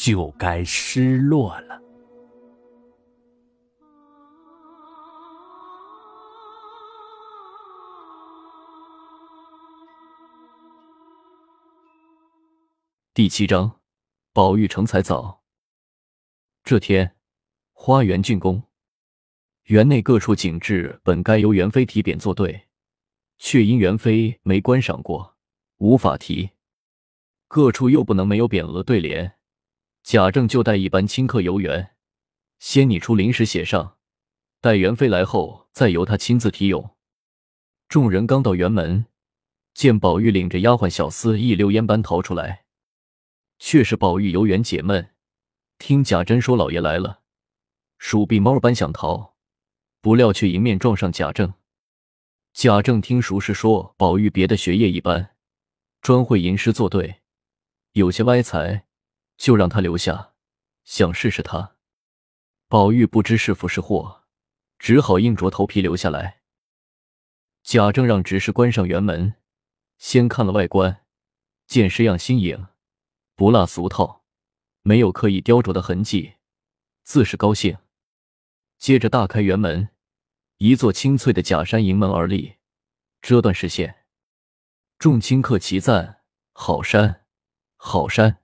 就该失落了。第七章，宝玉成才早。这天，花园竣工，园内各处景致本该由元妃提匾作对，却因元妃没观赏过，无法提。各处又不能没有匾额对联，贾政就带一班亲客游园，先拟出临时写上，待元妃来后，再由他亲自题咏。众人刚到园门，见宝玉领着丫鬟小厮一溜烟般逃出来。却是宝玉游园解闷，听贾珍说老爷来了，鼠避猫般想逃，不料却迎面撞上贾政。贾政听熟识说宝玉别的学业一般，专会吟诗作对，有些歪才，就让他留下，想试试他。宝玉不知是福是祸，只好硬着头皮留下来。贾政让执事关上园门，先看了外观，见式样新颖。不落俗套，没有刻意雕琢的痕迹，自是高兴。接着大开园门，一座青翠的假山迎门而立，遮断视线。众亲客齐赞：“好山，好山！”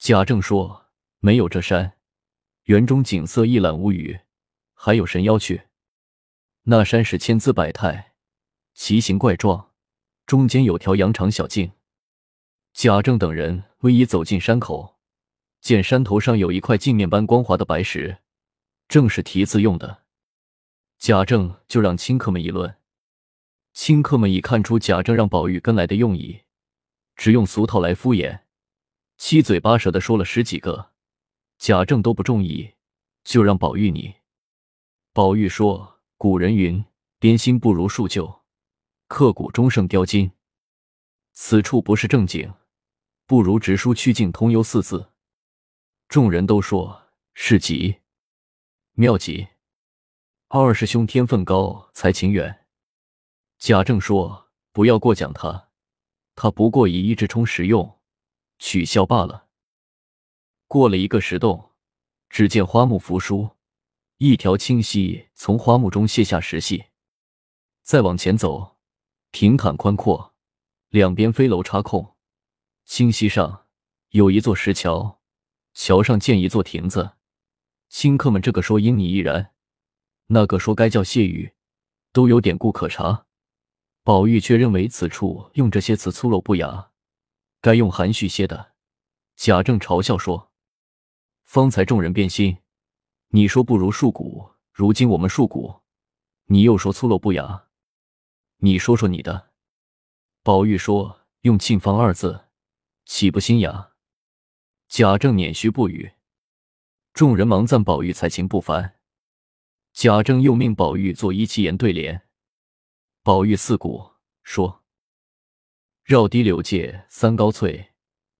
贾政说：“没有这山，园中景色一览无余，还有神妖去。那山是千姿百态，奇形怪状，中间有条羊肠小径。”贾政等人微一走进山口，见山头上有一块镜面般光滑的白石，正是题字用的。贾政就让亲客们议论。亲客们已看出贾政让宝玉跟来的用意，只用俗套来敷衍，七嘴八舌的说了十几个。贾政都不中意，就让宝玉你。宝玉说：“古人云，编新不如数旧，刻骨终胜雕金。此处不是正经。”不如直书“曲径通幽”四字，众人都说是极妙极。二师兄天分高，才情远。贾政说：“不要过奖他，他不过以一直充实用，取笑罢了。”过了一个石洞，只见花木扶疏，一条清溪从花木中泻下石隙。再往前走，平坦宽阔，两边飞楼插空。清溪上有一座石桥，桥上建一座亭子。新客们这个说因你亦然，那个说该叫谢玉，都有典故可查。宝玉却认为此处用这些词粗陋不雅，该用含蓄些的。贾政嘲笑说：“方才众人变心，你说不如树谷，如今我们树谷，你又说粗陋不雅，你说说你的。”宝玉说：“用沁芳二字。”岂不心雅？贾政捻须不语，众人忙赞宝玉才情不凡。贾政又命宝玉做一七言对联。宝玉四顾说：“绕堤柳借三高翠，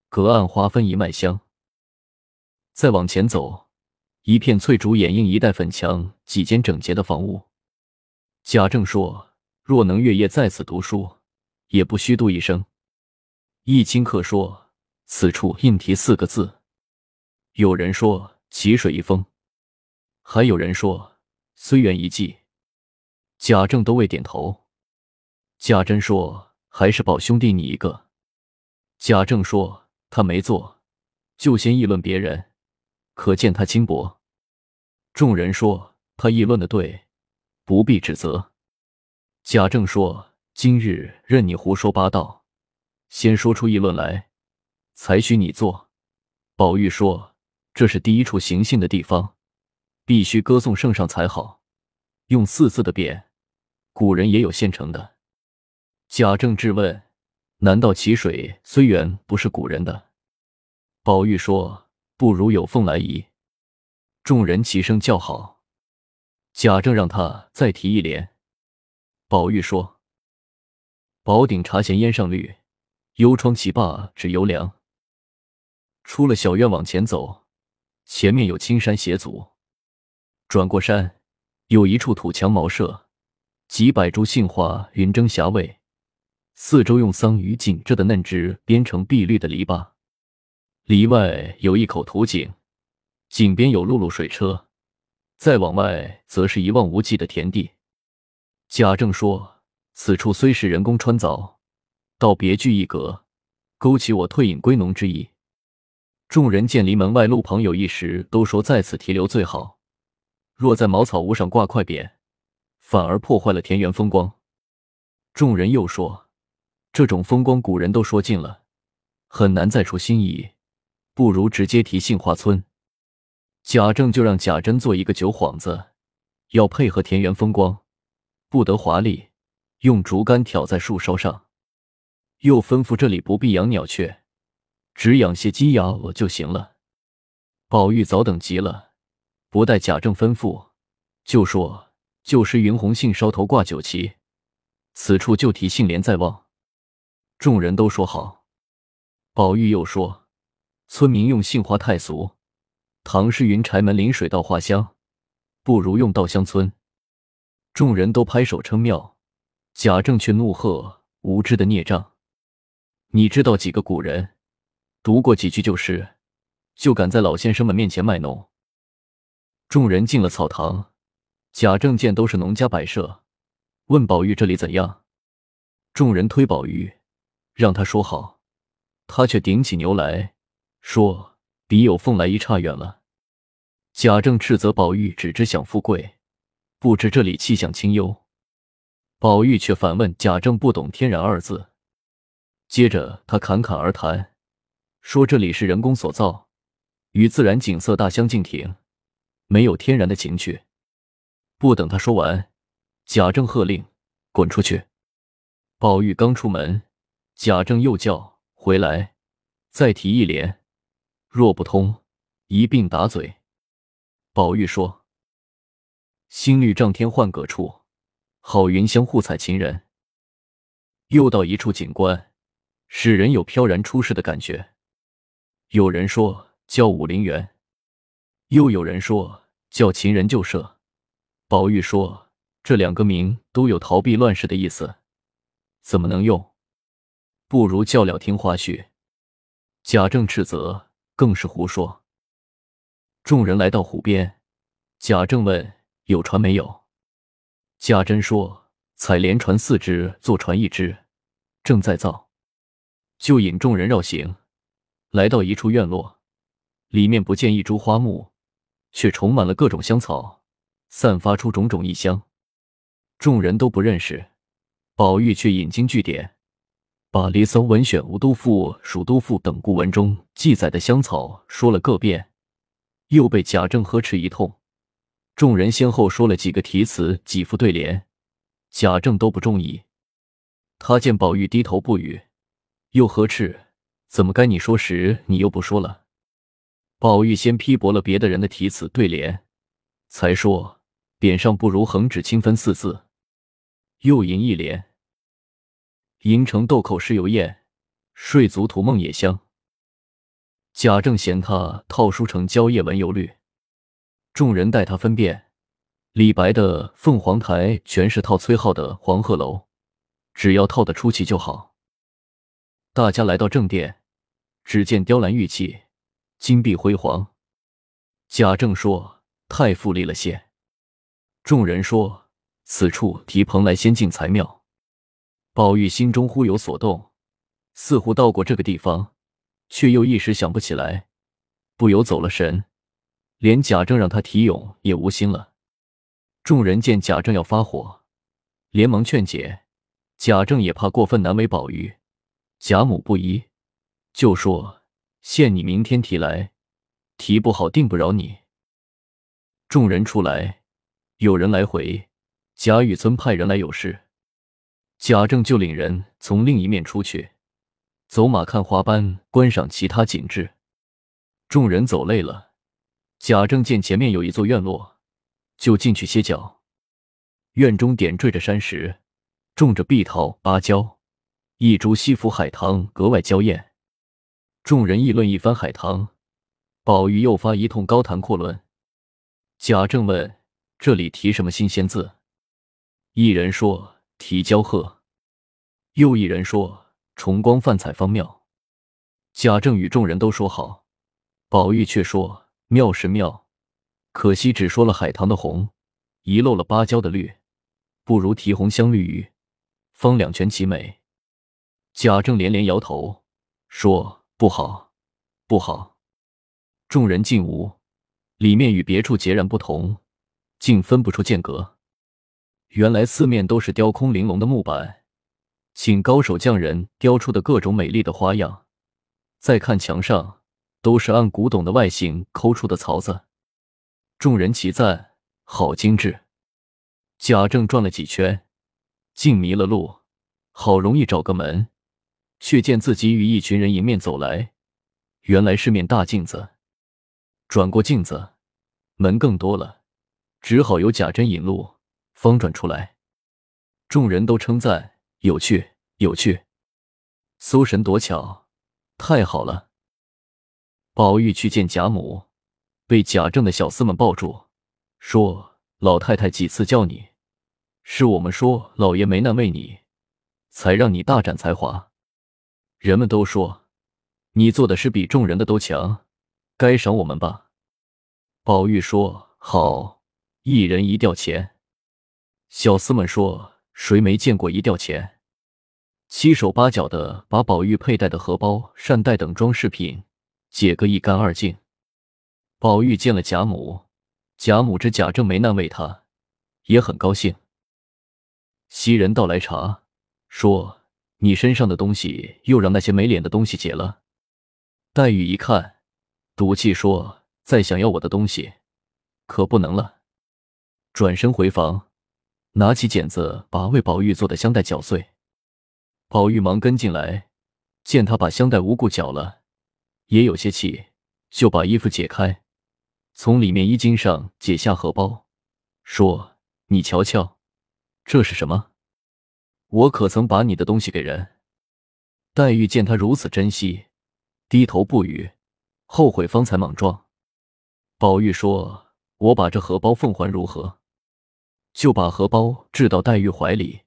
隔岸花分一脉香。”再往前走，一片翠竹掩映一带粉墙，几间整洁的房屋。贾政说：“若能月夜在此读书，也不虚度一生。”一清客说：“此处应题四个字。”有人说：“奇水一峰。”还有人说：“虽远一计。”贾政都未点头。贾珍说：“还是宝兄弟你一个。”贾政说：“他没做，就先议论别人，可见他轻薄。”众人说：“他议论的对，不必指责。”贾政说：“今日任你胡说八道。”先说出议论来，才许你做。宝玉说：“这是第一处行信的地方，必须歌颂圣上才好。用四字的匾，古人也有现成的。”贾政质问：“难道淇水虽远不是古人的？”宝玉说：“不如有凤来仪。众人齐声叫好。贾政让他再提一联。宝玉说：“宝鼎茶闲烟上绿，幽窗棋罢指犹凉。”出了小院往前走，前面有青山斜阻，转过山，有一处土墙茅舍，几百株杏花云蒸霞蔚，四周用桑榆紧着的嫩枝编成碧绿的篱笆。篱外有一口土井，井边有辘轳水车，再往外则是一望无际的田地。贾政说：“此处虽是人工穿凿，倒别具一格，勾起我退隐归农之意。”众人见离门外路旁有一石，都说在此停留最好。若在茅草屋上挂块匾，反而破坏了田园风光。众人又说：“这种风光古人都说尽了，很难再出新意。”不如直接提杏花村。贾政就让贾珍做一个酒幌子，要配合田园风光，不得华丽，用竹竿挑在树梢上。又吩咐这里不必养鸟雀，只养些鸡鸭鹅就行了。宝玉早等急了，不待贾政吩咐，就说：“就是云红杏梢头挂酒旗，此处就提杏帘在望。”众人都说好。宝玉又说。村民用杏花太俗，唐诗云：“柴门临水稻花香”，不如用稻香村。众人都拍手称妙。贾政却怒喝：“无知的孽障！你知道几个古人，读过几句旧诗，就敢在老先生们面前卖弄？”众人进了草堂，贾政见都是农家摆设，问宝玉：“这里怎样？”众人推宝玉，让他说好，他却顶起牛来。说比有凤来仪差远了。贾政斥责宝玉只知享富贵，不知这里气象清幽。宝玉却反问贾政不懂“天然”二字。接着他侃侃而谈，说这里是人工所造，与自然景色大相径庭，没有天然的情趣。不等他说完，贾政喝令滚出去。宝玉刚出门，贾政又叫回来，再提一联。若不通，一并打嘴。宝玉说：“新绿丈天换葛处，好云香互采情人。”又到一处景观，使人有飘然出世的感觉。有人说叫武陵源，又有人说叫秦人旧舍。宝玉说：“这两个名都有逃避乱世的意思，怎么能用？不如叫了听花絮。”贾政斥责。更是胡说。众人来到湖边，贾政问：“有船没有？”贾珍说：“采莲船四只，坐船一只，正在造。”就引众人绕行，来到一处院落，里面不见一株花木，却充满了各种香草，散发出种种异香。众人都不认识，宝玉却引经据典。把《离骚》文选《吴都赋》《蜀都赋》等古文中记载的香草说了个遍，又被贾政呵斥一通。众人先后说了几个题词、几副对联，贾政都不中意。他见宝玉低头不语，又呵斥：“怎么该你说时，你又不说了？”宝玉先批驳了别的人的题词对联，才说：“匾上不如横指清分四字。”又吟一联。银城豆蔻湿油艳，睡足图梦也香。贾政嫌他套书成蕉叶纹油绿，众人待他分辨。李白的凤凰台全是套崔颢的黄鹤楼，只要套得出奇就好。大家来到正殿，只见雕栏玉砌，金碧辉煌。贾政说：“太富丽了些。”众人说：“此处题蓬莱仙境才妙。”宝玉心中忽有所动，似乎到过这个地方，却又一时想不起来，不由走了神，连贾政让他提咏也无心了。众人见贾政要发火，连忙劝解。贾政也怕过分难为宝玉，贾母不依，就说：“限你明天提来，提不好定不饶你。”众人出来，有人来回，贾雨村派人来有事。贾政就领人从另一面出去，走马看花般观赏其他景致。众人走累了，贾政见前面有一座院落，就进去歇脚。院中点缀着山石，种着碧桃、芭蕉，一株西府海棠格外娇艳。众人议论一番海棠，宝玉又发一通高谈阔论。贾政问：“这里提什么新鲜字？”一人说：“提交鹤。”又一人说：“重光泛彩方妙。”贾政与众人都说好，宝玉却说：“妙是妙，可惜只说了海棠的红，遗漏了芭蕉的绿，不如提红香绿玉，方两全其美。”贾政连连摇头，说：“不好，不好。”众人进屋，里面与别处截然不同，竟分不出间隔。原来四面都是雕空玲珑的木板，请高手匠人雕出的各种美丽的花样。再看墙上，都是按古董的外形抠出的槽子。众人齐赞：“好精致。”贾政转了几圈，竟迷了路，好容易找个门，却见自己与一群人迎面走来。原来是面大镜子。转过镜子，门更多了，只好由贾珍引路，方转出来。众人都称赞：“有趣，有趣，搜神夺巧。”太好了！宝玉去见贾母，被贾政的小厮们抱住，说：“老太太几次叫你，是我们说老爷没难为你，才让你大展才华。人们都说你做的事比众人的都强，该赏我们吧。”宝玉说：“好，一人一吊钱。”小厮们说：“谁没见过一吊钱？”七手八脚的把宝玉佩戴的荷包、扇袋等装饰品解个一干二净。宝玉见了贾母，贾母知贾政没难为他，也很高兴。袭人倒来查，说：“你身上的东西又让那些没脸的东西解了。”黛玉一看，赌气说：“再想要我的东西，可不能了。”转身回房，拿起剪子把为宝玉做的香袋绞碎。宝玉忙跟进来，见他把香袋无故搅了，也有些气，就把衣服解开，从里面衣襟上解下荷包，说：“你瞧瞧，这是什么？我可曾把你的东西给人？”黛玉见他如此珍惜，低头不语，后悔方才莽撞。宝玉说：“我把这荷包奉还如何？”就把荷包掷到黛玉怀里，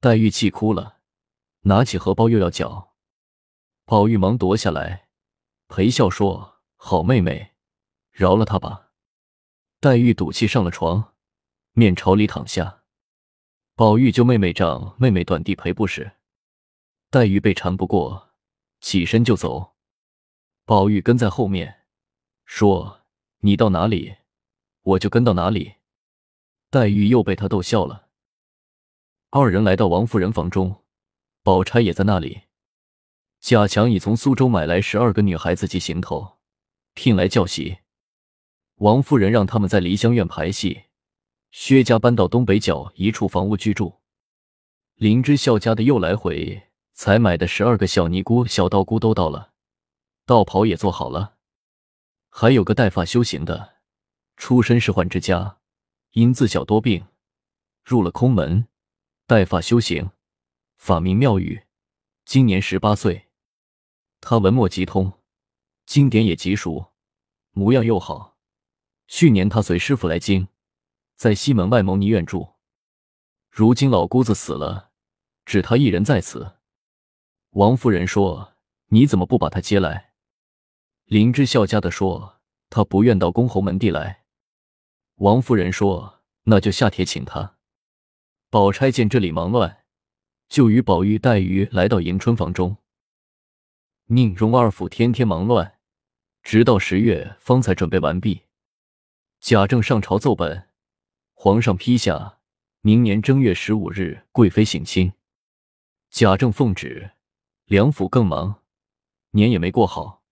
黛玉气哭了。拿起荷包又要搅，宝玉忙夺下来，陪笑说：“好妹妹，饶了他吧。”黛玉赌气上了床，面朝里躺下。宝玉就妹妹仗妹妹短地陪不是。黛玉被缠不过，起身就走。宝玉跟在后面，说：“你到哪里，我就跟到哪里。”黛玉又被他逗笑了。二人来到王夫人房中。宝钗也在那里。贾强已从苏州买来十二个女孩子及行头，聘来教习。王夫人让他们在梨香院排戏。薛家搬到东北角一处房屋居住。林之孝家的又来回才买的十二个小尼姑、小道姑都到了，道袍也做好了。还有个带发修行的，出身仕宦之家，因自小多病，入了空门，带发修行。法名妙玉，今年十八岁。他文墨极通，经典也极熟，模样又好。去年他随师傅来京，在西门外牟尼院住。如今老姑子死了，只他一人在此。王夫人说：“你怎么不把他接来？”林之孝家的说：“他不愿到公侯门第来。”王夫人说：“那就下帖请他。”宝钗见这里忙乱。就与宝玉、黛玉来到迎春房中。宁荣二府天天忙乱，直到十月方才准备完毕。贾政上朝奏本，皇上批下明年正月十五日贵妃省亲。贾政奉旨，两府更忙，年也没过好。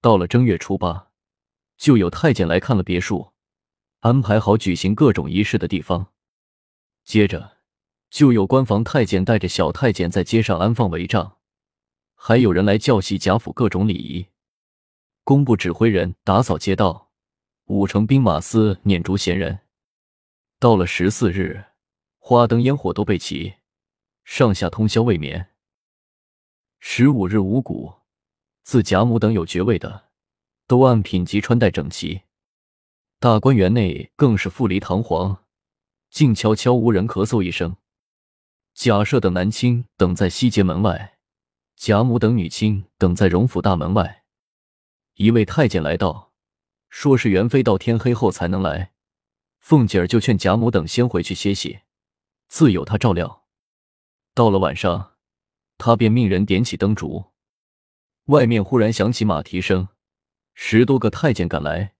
到了正月初八，就有太监来看了别墅，安排好举行各种仪式的地方。接着。就有官房太监带着小太监在街上安放帷帐，还有人来教习贾府各种礼仪。工部指挥人打扫街道，五城兵马司撵逐闲人。到了十四日，花灯烟火都备齐，上下通宵未眠。十五日五谷，自贾母等有爵位的，都按品级穿戴整齐。大观园内更是富丽堂皇，静悄悄，无人咳嗽一声。贾赦等男亲等在西节门外，贾母等女亲等在荣府大门外。一位太监来到，说是元妃到天黑后才能来，凤姐儿就劝贾母等先回去歇息，自有他照料。到了晚上，他便命人点起灯烛。外面忽然响起马蹄声，十多个太监赶来，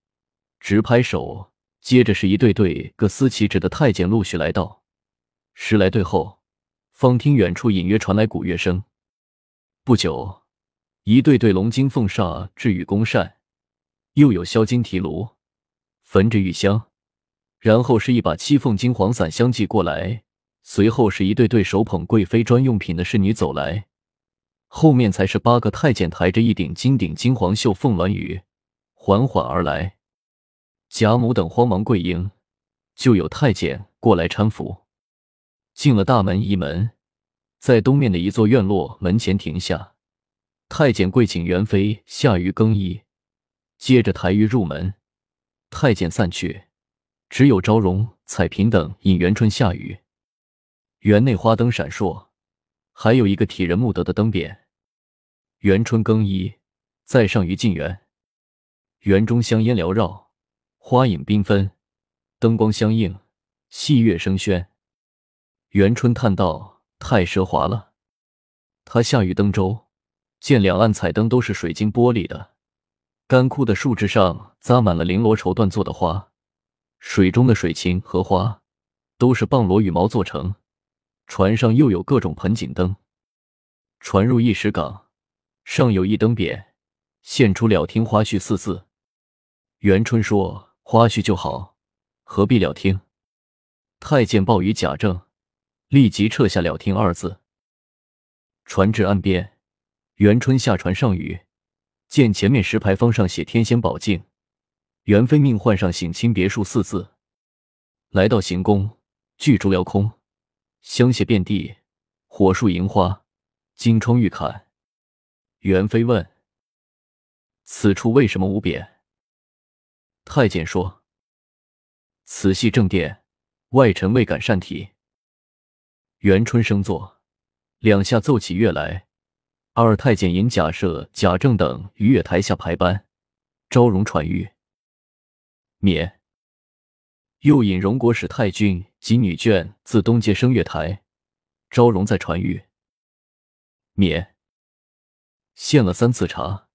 直拍手。接着是一对对各司其职的太监陆续来到。十来对后，方听远处隐约传来鼓乐声。不久。一对对龙金凤煞置玉宫扇，又有销金提炉，焚着玉香，然后是一把七凤金黄伞相继过来，随后是一对对手捧贵妃专用品的侍女走来，后面才是八个太监抬着一顶金顶金黄绣凤鸾羽，缓缓而来。贾母等慌忙跪迎，就有太监过来搀扶，进了大门一门，在东面的一座院落门前停下。太监跪请元妃下狱更衣，接着抬狱入门。太监散去，只有昭容、彩屏等引元春下雨。园内花灯闪烁，还有一个体人木德的灯匾。元春更衣，在上于禁园。园中香烟缭绕，花影缤纷，灯光相映，戏乐声喧。元春叹道：“太奢华了。”他下雨登舟。见两岸彩灯都是水晶玻璃的，干枯的树枝上扎满了绫罗绸缎做的花，水中的水禽和花都是蚌螺羽毛做成。船上又有各种盆景灯。船入一石港，上有一灯匾，现出“了听花絮”四字。元春说：“花絮就好，何必了听？”太监报与贾政，立即撤下“了听”二字。船至岸边。元春下船上雨，见前面石牌坊上写“天仙宝镜”，元妃命换上“省亲别墅”四字。来到行宫，巨竹撩空，香榭遍地，火树银花，金窗玉槛。元妃问：“此处为什么无匾？”太监说：“此系正殿，外臣未敢擅提。”元春升座，两下奏起乐来。二太监引贾赦、贾政等于月台下排班，昭容传谕免。又引荣国使太君及女眷自东街升月台，昭容再传谕免。献了三次茶，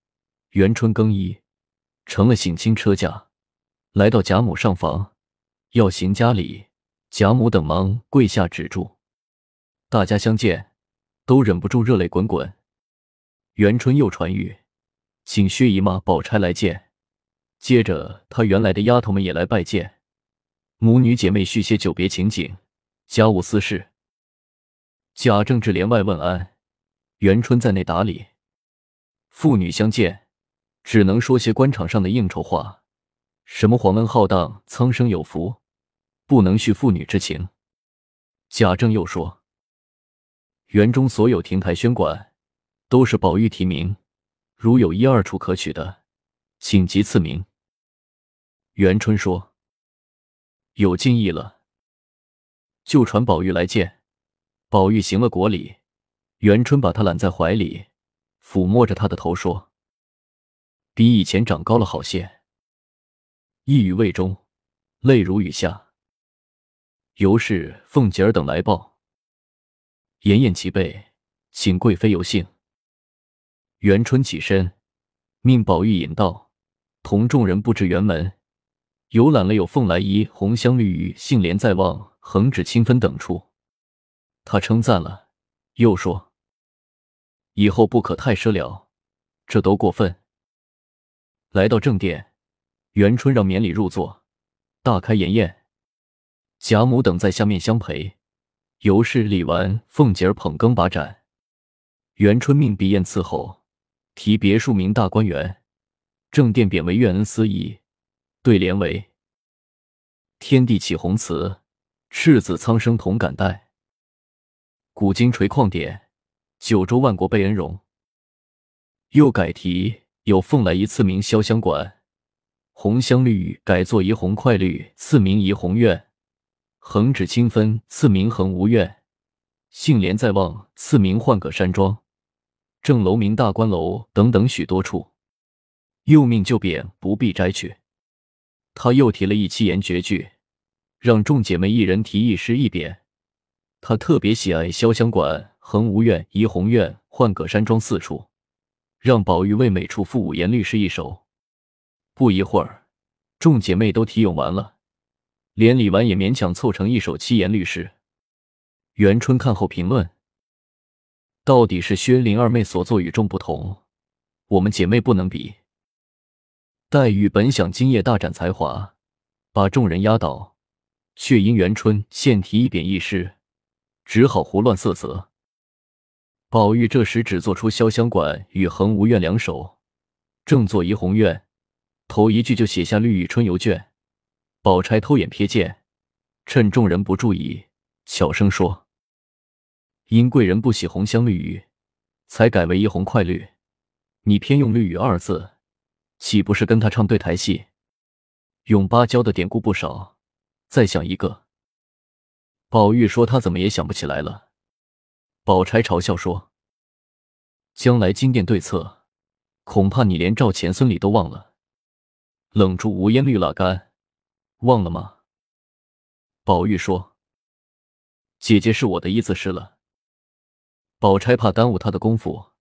元春更衣，成了省亲车驾，来到贾母上房，要行家礼，贾母等忙跪下止住。大家相见，都忍不住热泪滚滚。元春又传谕，请薛姨妈、宝钗来见。接着，她原来的丫头们也来拜见。母女姐妹叙些久别情景，家务私事。贾政至帘外问安，元春在内打理。父女相见，只能说些官场上的应酬话，什么皇恩浩荡、苍生有福，不能叙父女之情。贾政又说，园中所有亭台轩馆。都是宝玉提名，如有一二处可取的，请即赐名。元春说：“有敬意了，就传宝玉来见。”宝玉行了国礼，元春把他揽在怀里，抚摸着他的头说：“比以前长高了好些。”一语未终，泪如雨下。尤氏、凤姐儿等来报，筵宴齐备，请贵妃有幸。元春起身，命宝玉引道，同众人布置园门，游览了有凤来仪、红香绿玉、杏帘在望、横指清芬等处。他称赞了，又说：“以后不可太奢了，这都过分。”来到正殿，元春让免礼入座，大开筵宴。贾母等在下面相陪。尤氏、李纨、凤姐儿捧羹把盏，元春命鼻宴伺候。提别墅名大观园，正殿贬为岳恩司仪，对联为：“天地启宏慈，赤子苍生同感戴。古今垂旷典，九州万国被恩荣。”又改题有“凤来仪赐名潇湘馆，红香绿改作怡红快绿赐名怡红院，横指清分赐名恒无怨，杏帘在望赐名幻葛山庄，正楼名大观楼等等许多处。又命就匾不必摘去。他又提了一七言绝句，让众姐妹一人题一诗一匾。他特别喜爱潇湘馆、恒无院、怡红院、幻葛山庄四处，让宝玉为每处赋五言律诗一首。不一会儿，众姐妹都题咏完了，连李纨也勉强凑成一首七言律诗。元春看后评论：“到底是薛灵二妹所作与众不同，我们姐妹不能比。”黛玉本想今夜大展才华，把众人压倒，却因元春现提一匾一诗，只好胡乱色泽。宝玉这时只做出潇湘馆与恒无怨两首，正作怡红院，头一句就写下绿雨春游卷。宝钗偷眼瞥见，趁众人不注意，小声说：“因贵人不喜红香绿雨，才改为一红快绿。你偏用绿雨二字。”岂不是跟他唱对台戏？咏芭蕉的典故不少，再想一个。宝玉说他怎么也想不起来了。宝钗嘲笑说：“将来金殿对策，恐怕你连赵钱孙李都忘了。冷住无烟绿蜡干，忘了吗？”宝玉说：“姐姐是我的意思是了。”宝钗怕耽误他的功夫，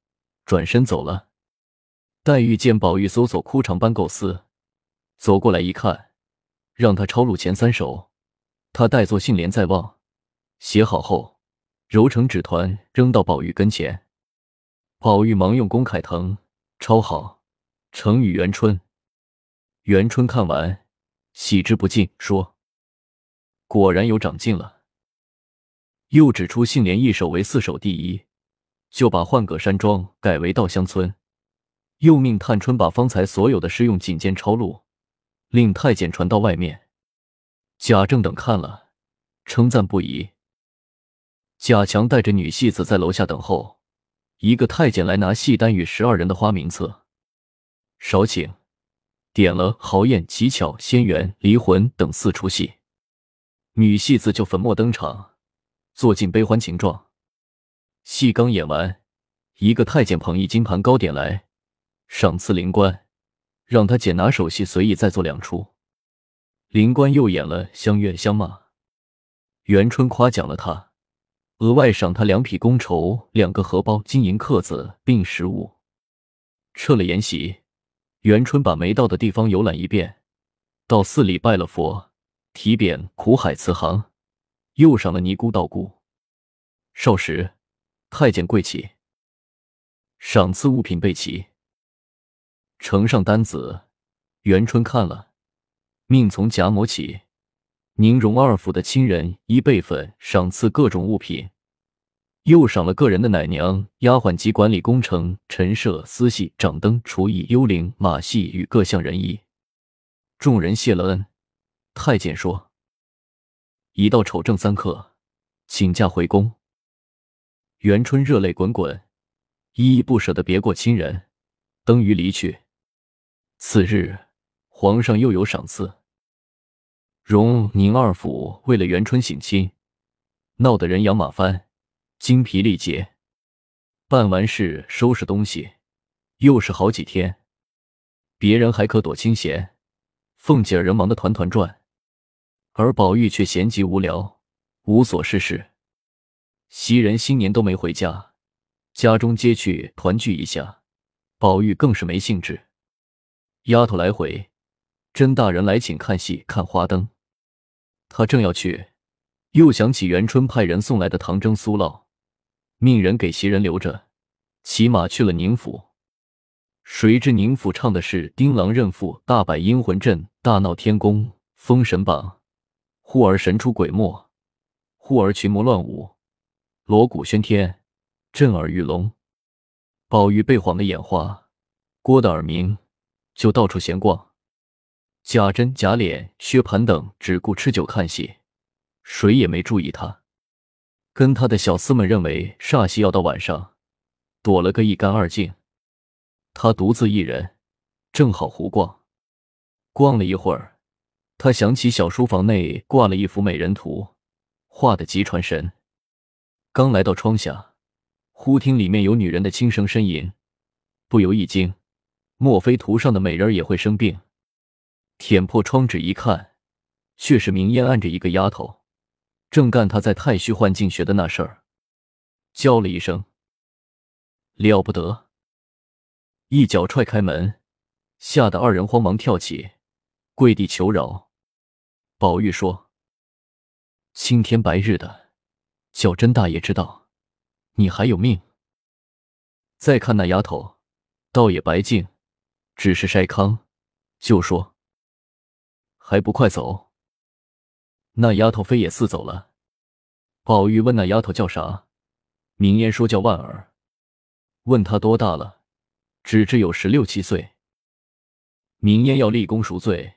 转身走了。黛玉见宝玉搜索枯肠般构思，走过来一看，让他抄录前三首，他代作杏帘在望，写好后揉成纸团扔到宝玉跟前。宝玉忙用公楷藤抄好，呈与元春。元春看完，喜之不尽，说：“果然有长进了。”又指出杏帘一首为四首第一，就把幻葛山庄改为稻香村。又命探春把方才所有的诗用锦笺抄录，令太监传到外面。贾政等看了，称赞不已。贾强带着女戏子在楼下等候，一个太监来拿戏单与十二人的花名册，少请，点了豪宴》《乞巧、仙缘、离魂等四出戏。女戏子就粉墨登场，做尽悲欢情状。戏刚演完，一个太监捧一金盘糕点来。赏赐灵官，让他捡拿手戏，随意再做两出。灵官又演了相怨相骂，元春夸奖了他，额外赏他两匹公绸、两个荷包、金银刻子并十物。撤了筵席，元春把没到的地方游览一遍，到寺里拜了佛，提匾苦海慈航，又赏了尼姑道姑。少时，太监跪起，赏赐物品备齐。呈上单子，元春看了，命从贾母起，宁荣二府的亲人依辈分赏赐各种物品，又赏了个人的奶娘、丫鬟及管理工程、陈设、司戏、掌灯、厨艺、幽灵、马戏与各项人衣。众人谢了恩，太监说：“一到丑正三刻，请假回宫。”元春热泪滚滚，依依不舍的别过亲人，登舆离去。次日，皇上又有赏赐。荣宁二府为了元春省亲，闹得人仰马翻，精疲力竭。办完事，收拾东西，又是好几天。别人还可躲清闲，凤姐儿人忙得团团转，而宝玉却闲极无聊，无所事事。袭人新年都没回家，家中皆去团聚一下，宝玉更是没兴致。丫头来回，甄大人来请看戏、看花灯，他正要去，又想起元春派人送来的糖蒸酥酪，命人给袭人留着，骑马去了宁府。谁知宁府唱的是丁郎认父、大摆阴魂阵、大闹天宫、封神榜，忽而神出鬼没，忽而群魔乱舞，锣鼓喧天，震耳欲聋。宝玉被晃得眼花，郭的耳鸣。就到处闲逛。贾珍、贾琏、薛蟠等只顾吃酒看戏，谁也没注意他。跟他的小厮们认为煞气要到晚上，躲了个一干二净。他独自一人，正好胡逛。逛了一会儿，他想起小书房内挂了一幅美人图，画的极传神。刚来到窗下，忽听里面有女人的轻声呻吟，不由一惊，莫非图上的美人也会生病？舔破窗纸一看，却是明烟按着一个丫头，正干他在太虚幻境学的那事儿，叫了一声：“了不得！”一脚踹开门，吓得二人慌忙跳起，跪地求饶。宝玉说：“青天白日的，叫甄大爷知道，你还有命。再看那丫头，倒也白净，只是筛糠，就说。”还不快走！那丫头飞也似走了。宝玉问那丫头叫啥，明烟说叫万儿。问她多大了，只知有十六七岁。明烟要立功赎罪，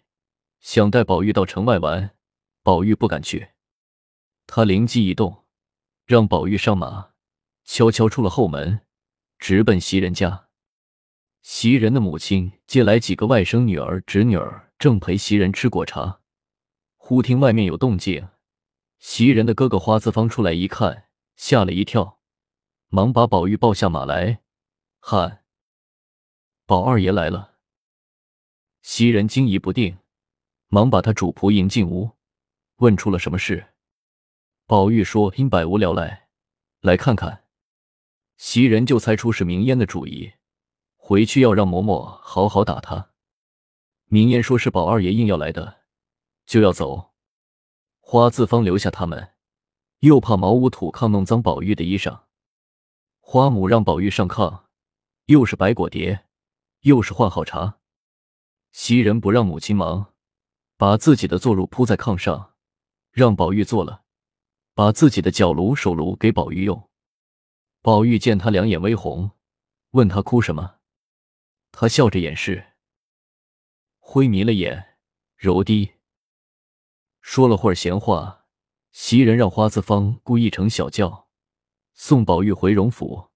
想带宝玉到城外玩，宝玉不敢去。他灵机一动，让宝玉上马，悄悄出了后门，直奔袭人家。袭人的母亲接来几个外甥女儿、侄女儿。正陪袭人吃果茶，忽听外面有动静，袭人的哥哥花子方出来一看，吓了一跳，忙把宝玉抱下马来，喊：“宝二爷来了。”袭人惊疑不定，忙把他主仆迎进屋，问出了什么事。宝玉说：“因百无聊赖，来看看。”袭人就猜出是明烟的主意，回去要让嬷嬷好好打他。明烟说是宝二爷硬要来的，就要走。花自芳留下他们，又怕茅屋土炕弄脏宝玉的衣裳。花母让宝玉上炕，又是摆果碟，又是换好茶。袭人不让母亲忙，把自己的坐褥铺在炕上，让宝玉坐了，把自己的脚炉、手炉给宝玉用。宝玉见他两眼微红，问他哭什么，他笑着掩饰。灰迷了眼，柔低说了会儿闲话。袭人让花子方故意乘小轿，送宝玉回荣府，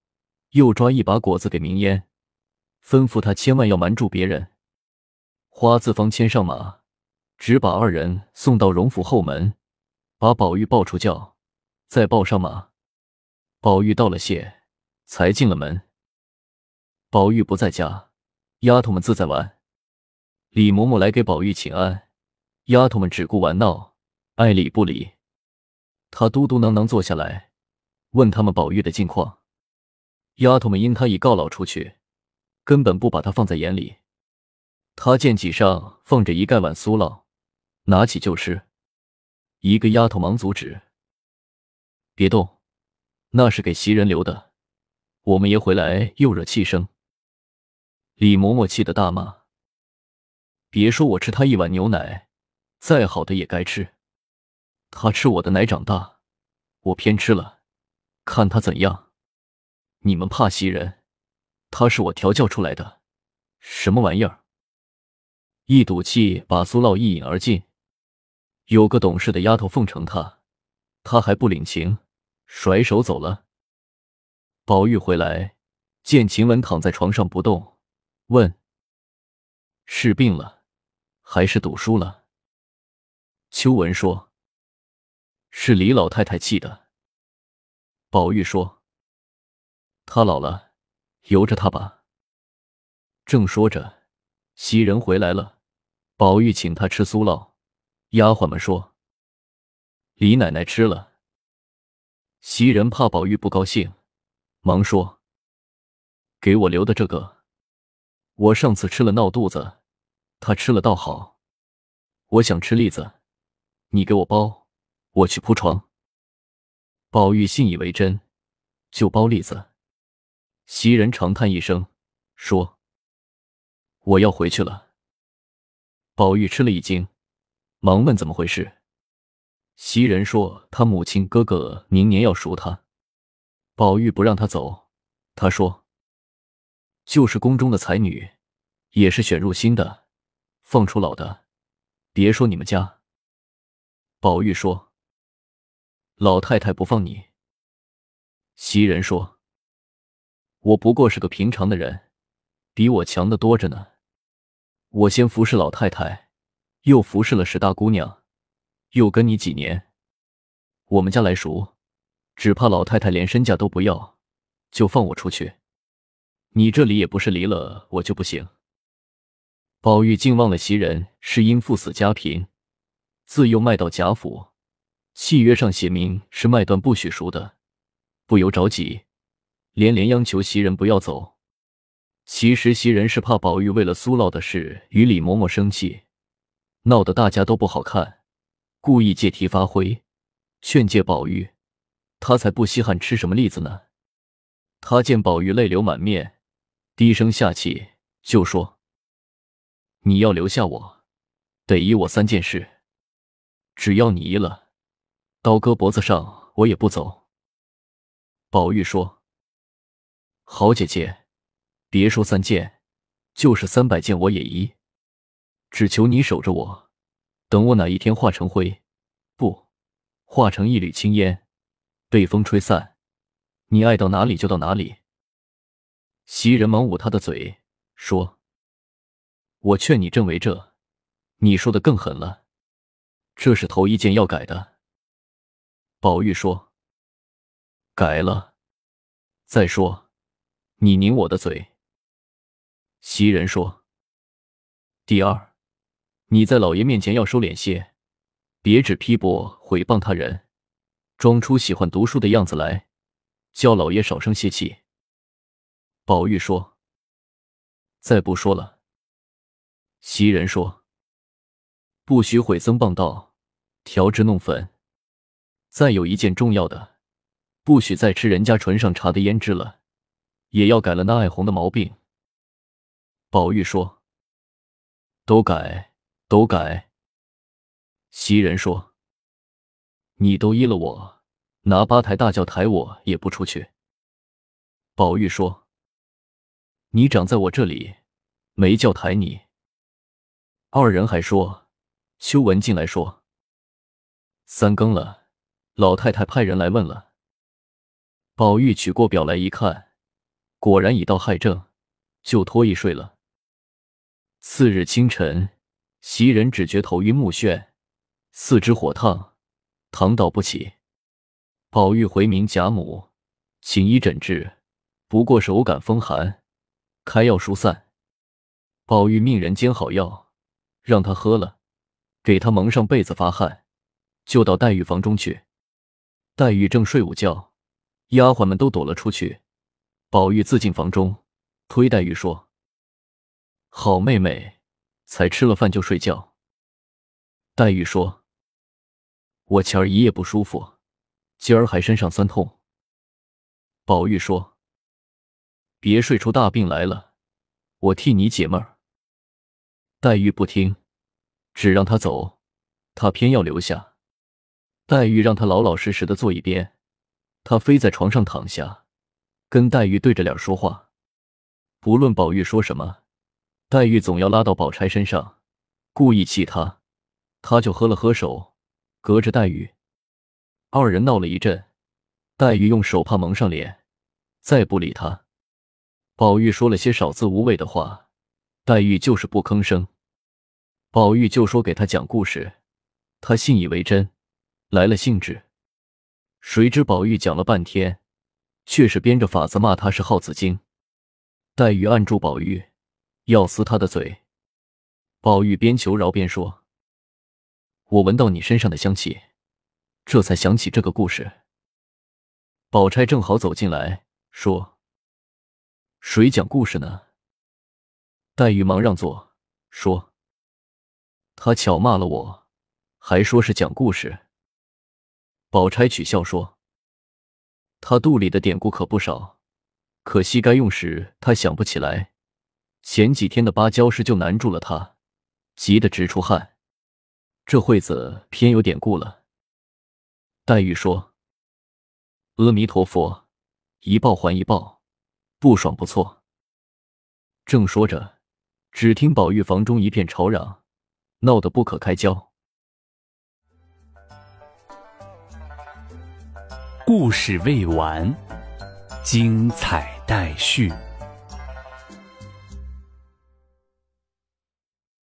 又抓一把果子给明烟，吩咐他千万要瞒住别人。花子方牵上马，只把二人送到荣府后门，把宝玉抱出轿，再抱上马。宝玉道了谢，才进了门。宝玉不在家，丫头们自在玩。李嬷嬷来给宝玉请安，丫头们只顾玩闹，爱理不理。他嘟嘟囔囔坐下来，问他们宝玉的近况。丫头们因他已告老出去，根本不把他放在眼里。他见几上放着一盖碗酥酪，拿起就吃。一个丫头忙阻止：“别动，那是给袭人留的。我们爷回来又惹气生。”李嬷嬷气得大骂。别说我吃他一碗牛奶，再好的也该吃。他吃我的奶长大，我偏吃了，看他怎样。你们怕袭人，他是我调教出来的，什么玩意儿？一赌气把苏酪一饮而尽。有个懂事的丫头奉承他，他还不领情，甩手走了。宝玉回来，见晴雯躺在床上不动，问：“是病了？”还是赌输了。秋文说：“是李老太太气的。”宝玉说：“她老了，由着她吧。”正说着，袭人回来了。宝玉请她吃酥酪，丫鬟们说：“李奶奶吃了。”袭人怕宝玉不高兴，忙说：“给我留的这个，我上次吃了闹肚子。”他吃了倒好，我想吃栗子，你给我包，我去铺床。宝玉信以为真，就包栗子。袭人长叹一声，说：“我要回去了。”宝玉吃了一惊，忙问怎么回事。袭人说：“他母亲哥哥明年要赎他，宝玉不让他走。他说：‘就是宫中的才女。’也是选入新的，放出老的。别说你们家。宝玉说：“老太太不放你。”袭人说：“我不过是个平常的人，比我强的多着呢。我先服侍老太太，又服侍了史大姑娘，又跟你几年，我们家来熟，只怕老太太连身价都不要，就放我出去。你这里也不是离了我就不行。”宝玉竟忘了袭人是因父死家贫，自幼卖到贾府，契约上写明是卖断不许赎的，不由着急，连连央求袭人不要走。其实袭人是怕宝玉为了苏老的事与李嬷嬷生气，闹得大家都不好看，故意借题发挥，劝诫宝玉，他才不稀罕吃什么栗子呢。他见宝玉泪流满面，低声下气就说。你要留下我，得依我三件事。只要你依了，刀割脖子上我也不走。宝玉说：“好姐姐，别说三件，就是三百件我也依。只求你守着我，等我哪一天化成灰，不化成一缕青烟，被风吹散，你爱到哪里就到哪里。”袭人忙捂他的嘴说。我劝你正为这，你说的更狠了。这是头一件要改的。宝玉说：“改了。”再说，你拧我的嘴。袭人说：“第二，你在老爷面前要收敛些，别只批驳毁谤他人，装出喜欢读书的样子来，叫老爷少生泄气。”宝玉说：“再不说了。”袭人说：“不许毁僧谤道，调脂弄粉。再有一件重要的，不许再吃人家唇上茶的胭脂了，也要改了那爱红的毛病。”宝玉说：“都改，都改。”袭人说：“你都依了我，拿八抬大轿抬我也不出去。”宝玉说：“你长在我这里，没轿抬你。”二人还说，秋文进来说：“三更了，老太太派人来问了。”宝玉取过表来一看，果然已到亥正，就脱衣睡了。次日清晨，袭人只觉头晕目眩，四肢火烫，躺倒不起。宝玉回明贾母，请医诊治，不过是偶感风寒，开药疏散。宝玉命人煎好药。让他喝了，给他蒙上被子发汗，就到黛玉房中去。黛玉正睡午觉，丫鬟们都躲了出去。宝玉自进房中，推黛玉说：“好妹妹，才吃了饭就睡觉。”黛玉说：“我前儿一夜不舒服，今儿还身上酸痛。”宝玉说：“别睡出大病来了，我替你解闷儿。”黛玉不听，只让他走，他偏要留下。黛玉让他老老实实的坐一边，他非在床上躺下，跟黛玉对着脸说话。不论宝玉说什么，黛玉总要拉到宝钗身上，故意气他，他就喝了喝手，隔着黛玉。二人闹了一阵，黛玉用手帕蒙上脸，再不理他。宝玉说了些少字无味的话。黛玉就是不吭声，宝玉就说给他讲故事，他信以为真，来了兴致。谁知宝玉讲了半天，却是编着法子骂他是耗子精。黛玉按住宝玉，要撕他的嘴。宝玉边求饶边说：“我闻到你身上的香气，这才想起这个故事。”宝钗正好走进来，说：“谁讲故事呢？”黛玉忙让座，说：“他巧骂了我，还说是讲故事。”宝钗取笑说：“他肚里的典故可不少，可惜该用时他想不起来。前几天的芭蕉事就难住了他，急得直出汗。这会子偏有典故了。”黛玉说：“阿弥陀佛，一报还一报，不爽不错。”正说着。只听宝玉房中一片吵嚷，闹得不可开交。故事未完，精彩待续。